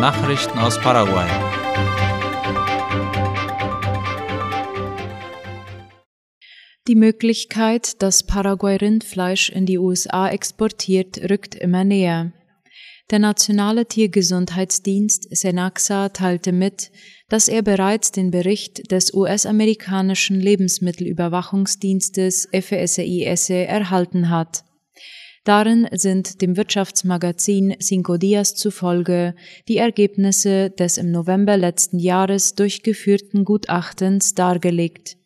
Nachrichten aus Paraguay. Die Möglichkeit, dass Paraguay Rindfleisch in die USA exportiert, rückt immer näher. Der Nationale Tiergesundheitsdienst Senaxa teilte mit, dass er bereits den Bericht des US-amerikanischen Lebensmittelüberwachungsdienstes FSIS erhalten hat. Darin sind dem Wirtschaftsmagazin Cinco Dias zufolge die Ergebnisse des im November letzten Jahres durchgeführten Gutachtens dargelegt.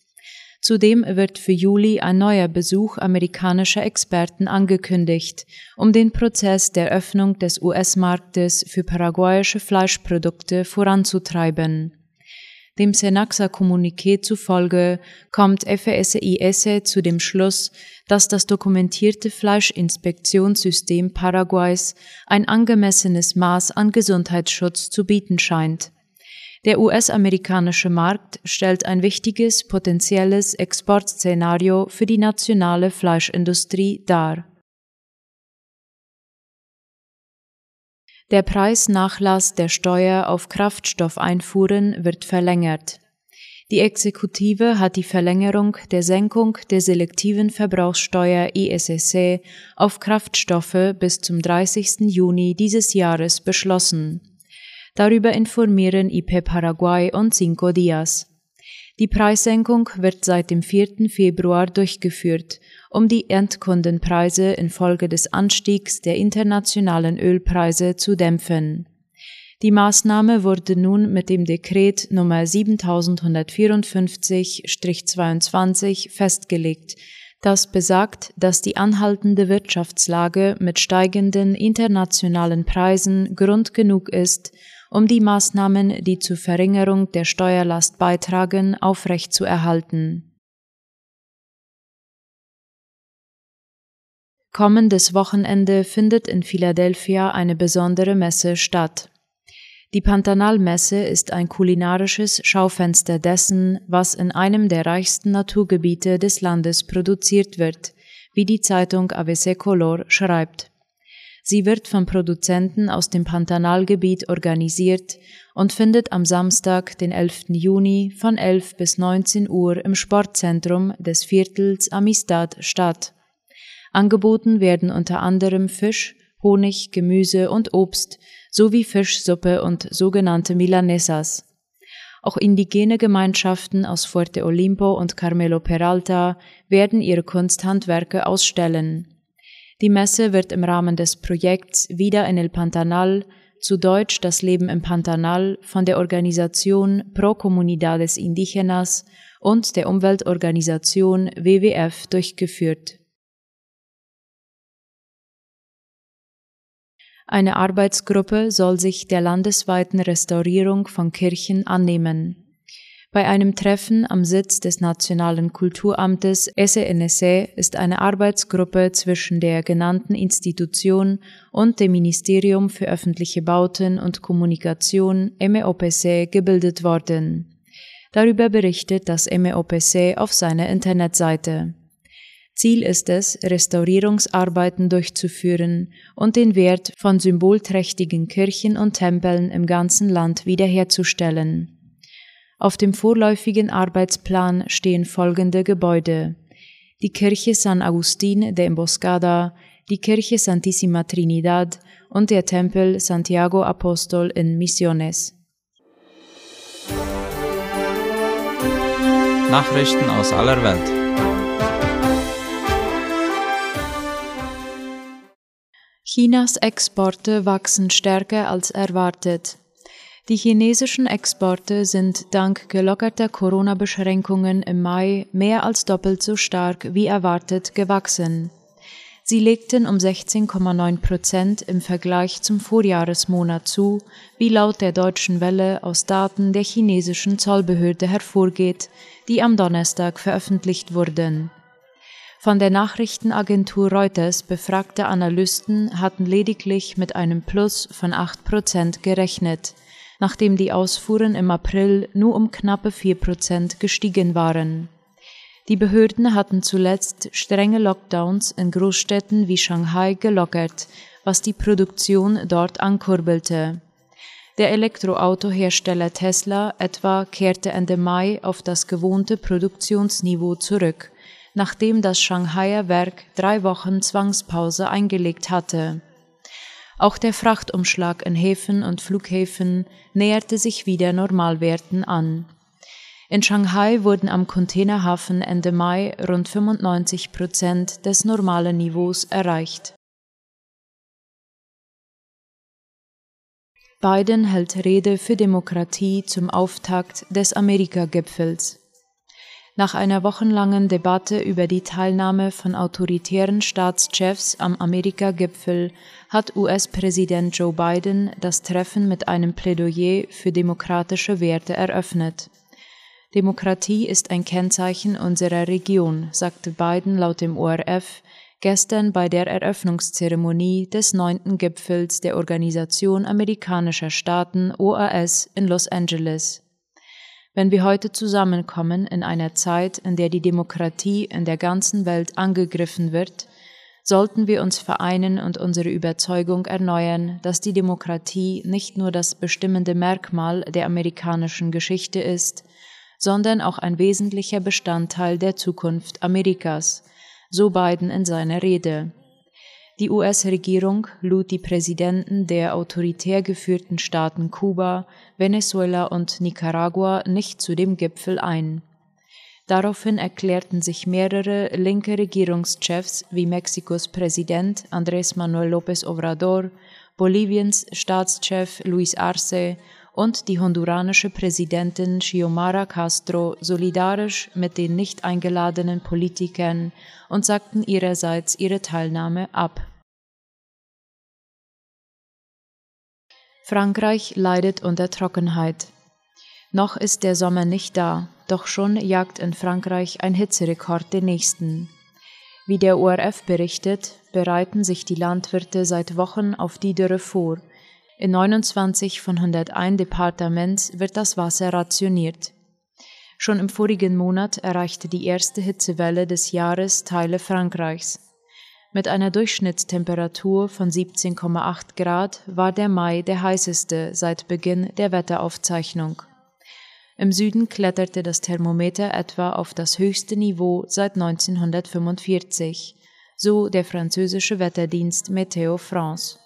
Zudem wird für Juli ein neuer Besuch amerikanischer Experten angekündigt, um den Prozess der Öffnung des US-Marktes für paraguayische Fleischprodukte voranzutreiben. Dem Senaxa-Kommuniqué zufolge kommt FSIS zu dem Schluss, dass das dokumentierte Fleischinspektionssystem Paraguays ein angemessenes Maß an Gesundheitsschutz zu bieten scheint. Der US-amerikanische Markt stellt ein wichtiges potenzielles Exportszenario für die nationale Fleischindustrie dar. Der Preisnachlass der Steuer auf Kraftstoffeinfuhren wird verlängert. Die Exekutive hat die Verlängerung der Senkung der selektiven Verbrauchssteuer ISSC auf Kraftstoffe bis zum 30. Juni dieses Jahres beschlossen. Darüber informieren IP Paraguay und Cinco Dias. Die Preissenkung wird seit dem 4. Februar durchgeführt, um die Endkundenpreise infolge des Anstiegs der internationalen Ölpreise zu dämpfen. Die Maßnahme wurde nun mit dem Dekret Nummer 7154-22 festgelegt, das besagt, dass die anhaltende Wirtschaftslage mit steigenden internationalen Preisen Grund genug ist, um die Maßnahmen, die zur Verringerung der Steuerlast beitragen, aufrechtzuerhalten. Kommendes Wochenende findet in Philadelphia eine besondere Messe statt. Die Pantanalmesse ist ein kulinarisches Schaufenster dessen, was in einem der reichsten Naturgebiete des Landes produziert wird, wie die Zeitung ABC Color schreibt. Sie wird von Produzenten aus dem Pantanalgebiet organisiert und findet am Samstag, den 11. Juni von 11 bis 19 Uhr im Sportzentrum des Viertels Amistad statt. Angeboten werden unter anderem Fisch, Honig, Gemüse und Obst sowie Fischsuppe und sogenannte Milanesas. Auch indigene Gemeinschaften aus Fuerte Olimpo und Carmelo Peralta werden ihre Kunsthandwerke ausstellen. Die Messe wird im Rahmen des Projekts Wieder in el Pantanal, zu Deutsch Das Leben im Pantanal, von der Organisation Pro Comunidades Indígenas und der Umweltorganisation WWF durchgeführt. Eine Arbeitsgruppe soll sich der landesweiten Restaurierung von Kirchen annehmen. Bei einem Treffen am Sitz des Nationalen Kulturamtes SNSE ist eine Arbeitsgruppe zwischen der genannten Institution und dem Ministerium für öffentliche Bauten und Kommunikation MEOPC gebildet worden. Darüber berichtet das MEOPC auf seiner Internetseite. Ziel ist es, Restaurierungsarbeiten durchzuführen und den Wert von symbolträchtigen Kirchen und Tempeln im ganzen Land wiederherzustellen. Auf dem vorläufigen Arbeitsplan stehen folgende Gebäude. Die Kirche San Agustín de Emboscada, die Kirche Santissima Trinidad und der Tempel Santiago Apostol in Misiones. Nachrichten aus aller Welt. Chinas Exporte wachsen stärker als erwartet. Die chinesischen Exporte sind dank gelockerter Corona-Beschränkungen im Mai mehr als doppelt so stark wie erwartet gewachsen. Sie legten um 16,9 Prozent im Vergleich zum Vorjahresmonat zu, wie laut der Deutschen Welle aus Daten der chinesischen Zollbehörde hervorgeht, die am Donnerstag veröffentlicht wurden. Von der Nachrichtenagentur Reuters befragte Analysten hatten lediglich mit einem Plus von 8 Prozent gerechnet nachdem die Ausfuhren im April nur um knappe vier Prozent gestiegen waren. Die Behörden hatten zuletzt strenge Lockdowns in Großstädten wie Shanghai gelockert, was die Produktion dort ankurbelte. Der Elektroautohersteller Tesla etwa kehrte Ende Mai auf das gewohnte Produktionsniveau zurück, nachdem das Shanghaier Werk drei Wochen Zwangspause eingelegt hatte. Auch der Frachtumschlag in Häfen und Flughäfen näherte sich wieder Normalwerten an. In Shanghai wurden am Containerhafen Ende Mai rund 95 Prozent des normalen Niveaus erreicht. Biden hält Rede für Demokratie zum Auftakt des Amerika-Gipfels. Nach einer wochenlangen Debatte über die Teilnahme von autoritären Staatschefs am Amerika-Gipfel hat US-Präsident Joe Biden das Treffen mit einem Plädoyer für demokratische Werte eröffnet. Demokratie ist ein Kennzeichen unserer Region, sagte Biden laut dem ORF gestern bei der Eröffnungszeremonie des neunten Gipfels der Organisation amerikanischer Staaten OAS in Los Angeles. Wenn wir heute zusammenkommen in einer Zeit, in der die Demokratie in der ganzen Welt angegriffen wird, sollten wir uns vereinen und unsere Überzeugung erneuern, dass die Demokratie nicht nur das bestimmende Merkmal der amerikanischen Geschichte ist, sondern auch ein wesentlicher Bestandteil der Zukunft Amerikas, so Biden in seiner Rede. Die US-Regierung lud die Präsidenten der autoritär geführten Staaten Kuba, Venezuela und Nicaragua nicht zu dem Gipfel ein. Daraufhin erklärten sich mehrere linke Regierungschefs wie Mexikos Präsident Andrés Manuel López Obrador, Boliviens Staatschef Luis Arce und die honduranische Präsidentin Xiomara Castro solidarisch mit den nicht eingeladenen Politikern und sagten ihrerseits ihre Teilnahme ab. Frankreich leidet unter Trockenheit. Noch ist der Sommer nicht da, doch schon jagt in Frankreich ein Hitzerekord den nächsten. Wie der ORF berichtet, bereiten sich die Landwirte seit Wochen auf die Dürre vor – in 29 von 101 Departements wird das Wasser rationiert. Schon im vorigen Monat erreichte die erste Hitzewelle des Jahres Teile Frankreichs. Mit einer Durchschnittstemperatur von 17,8 Grad war der Mai der heißeste seit Beginn der Wetteraufzeichnung. Im Süden kletterte das Thermometer etwa auf das höchste Niveau seit 1945, so der französische Wetterdienst Météo France.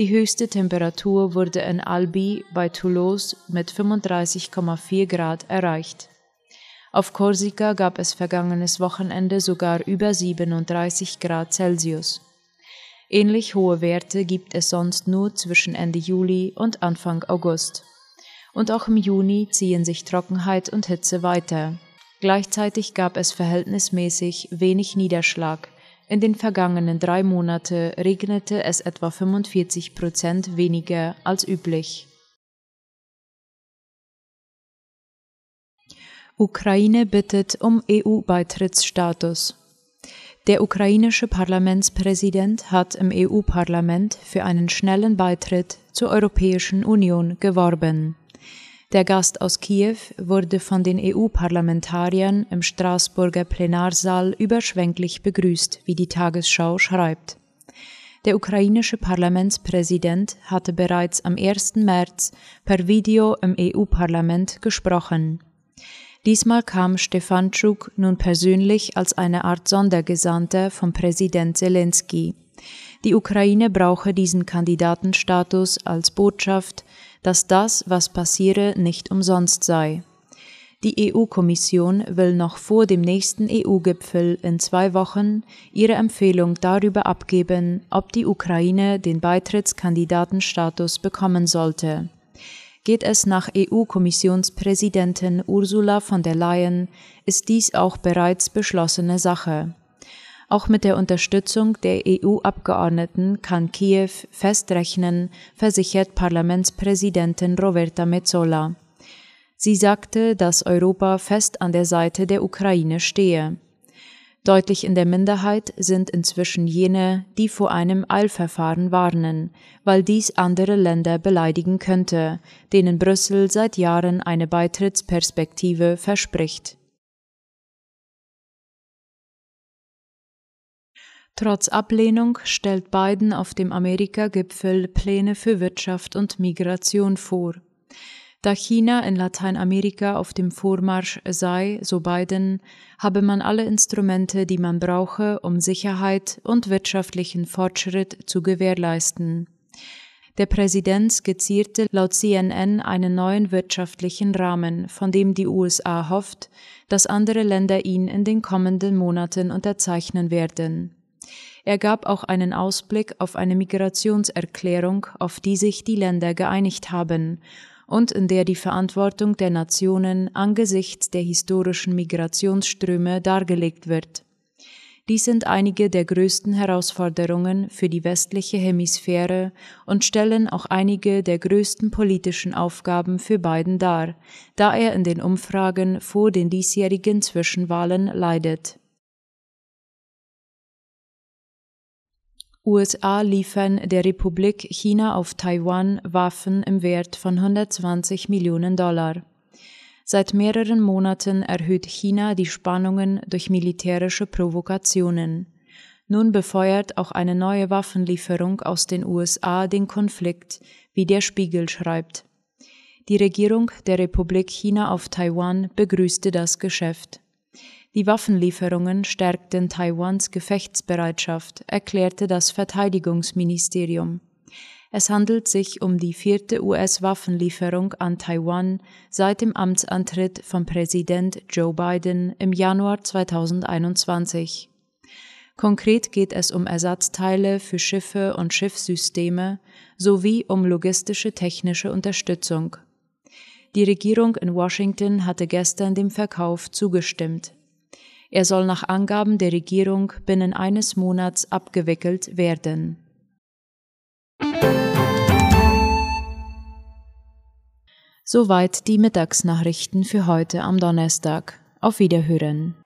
Die höchste Temperatur wurde in Albi bei Toulouse mit 35,4 Grad erreicht. Auf Korsika gab es vergangenes Wochenende sogar über 37 Grad Celsius. Ähnlich hohe Werte gibt es sonst nur zwischen Ende Juli und Anfang August. Und auch im Juni ziehen sich Trockenheit und Hitze weiter. Gleichzeitig gab es verhältnismäßig wenig Niederschlag, in den vergangenen drei Monaten regnete es etwa 45 Prozent weniger als üblich. Ukraine bittet um EU-Beitrittsstatus. Der ukrainische Parlamentspräsident hat im EU-Parlament für einen schnellen Beitritt zur Europäischen Union geworben. Der Gast aus Kiew wurde von den EU-Parlamentariern im Straßburger Plenarsaal überschwänglich begrüßt, wie die Tagesschau schreibt. Der ukrainische Parlamentspräsident hatte bereits am 1. März per Video im EU-Parlament gesprochen. Diesmal kam Stefanschuk nun persönlich als eine Art Sondergesandter vom Präsident Zelensky. Die Ukraine brauche diesen Kandidatenstatus als Botschaft, dass das, was passiere, nicht umsonst sei. Die EU-Kommission will noch vor dem nächsten EU-Gipfel in zwei Wochen ihre Empfehlung darüber abgeben, ob die Ukraine den Beitrittskandidatenstatus bekommen sollte. Geht es nach EU-Kommissionspräsidentin Ursula von der Leyen, ist dies auch bereits beschlossene Sache. Auch mit der Unterstützung der EU-Abgeordneten kann Kiew festrechnen, versichert Parlamentspräsidentin Roberta Metsola. Sie sagte, dass Europa fest an der Seite der Ukraine stehe. Deutlich in der Minderheit sind inzwischen jene, die vor einem Eilverfahren warnen, weil dies andere Länder beleidigen könnte, denen Brüssel seit Jahren eine Beitrittsperspektive verspricht. Trotz Ablehnung stellt Biden auf dem Amerika-Gipfel Pläne für Wirtschaft und Migration vor. Da China in Lateinamerika auf dem Vormarsch sei, so Biden, habe man alle Instrumente, die man brauche, um Sicherheit und wirtschaftlichen Fortschritt zu gewährleisten. Der Präsident skizzierte laut CNN einen neuen wirtschaftlichen Rahmen, von dem die USA hofft, dass andere Länder ihn in den kommenden Monaten unterzeichnen werden. Er gab auch einen Ausblick auf eine Migrationserklärung, auf die sich die Länder geeinigt haben und in der die Verantwortung der Nationen angesichts der historischen Migrationsströme dargelegt wird. Dies sind einige der größten Herausforderungen für die westliche Hemisphäre und stellen auch einige der größten politischen Aufgaben für Biden dar, da er in den Umfragen vor den diesjährigen Zwischenwahlen leidet. USA liefern der Republik China auf Taiwan Waffen im Wert von 120 Millionen Dollar. Seit mehreren Monaten erhöht China die Spannungen durch militärische Provokationen. Nun befeuert auch eine neue Waffenlieferung aus den USA den Konflikt, wie der Spiegel schreibt. Die Regierung der Republik China auf Taiwan begrüßte das Geschäft. Die Waffenlieferungen stärkten Taiwans Gefechtsbereitschaft, erklärte das Verteidigungsministerium. Es handelt sich um die vierte US-Waffenlieferung an Taiwan seit dem Amtsantritt von Präsident Joe Biden im Januar 2021. Konkret geht es um Ersatzteile für Schiffe und Schiffssysteme sowie um logistische technische Unterstützung. Die Regierung in Washington hatte gestern dem Verkauf zugestimmt. Er soll nach Angaben der Regierung binnen eines Monats abgewickelt werden. Soweit die Mittagsnachrichten für heute am Donnerstag. Auf Wiederhören.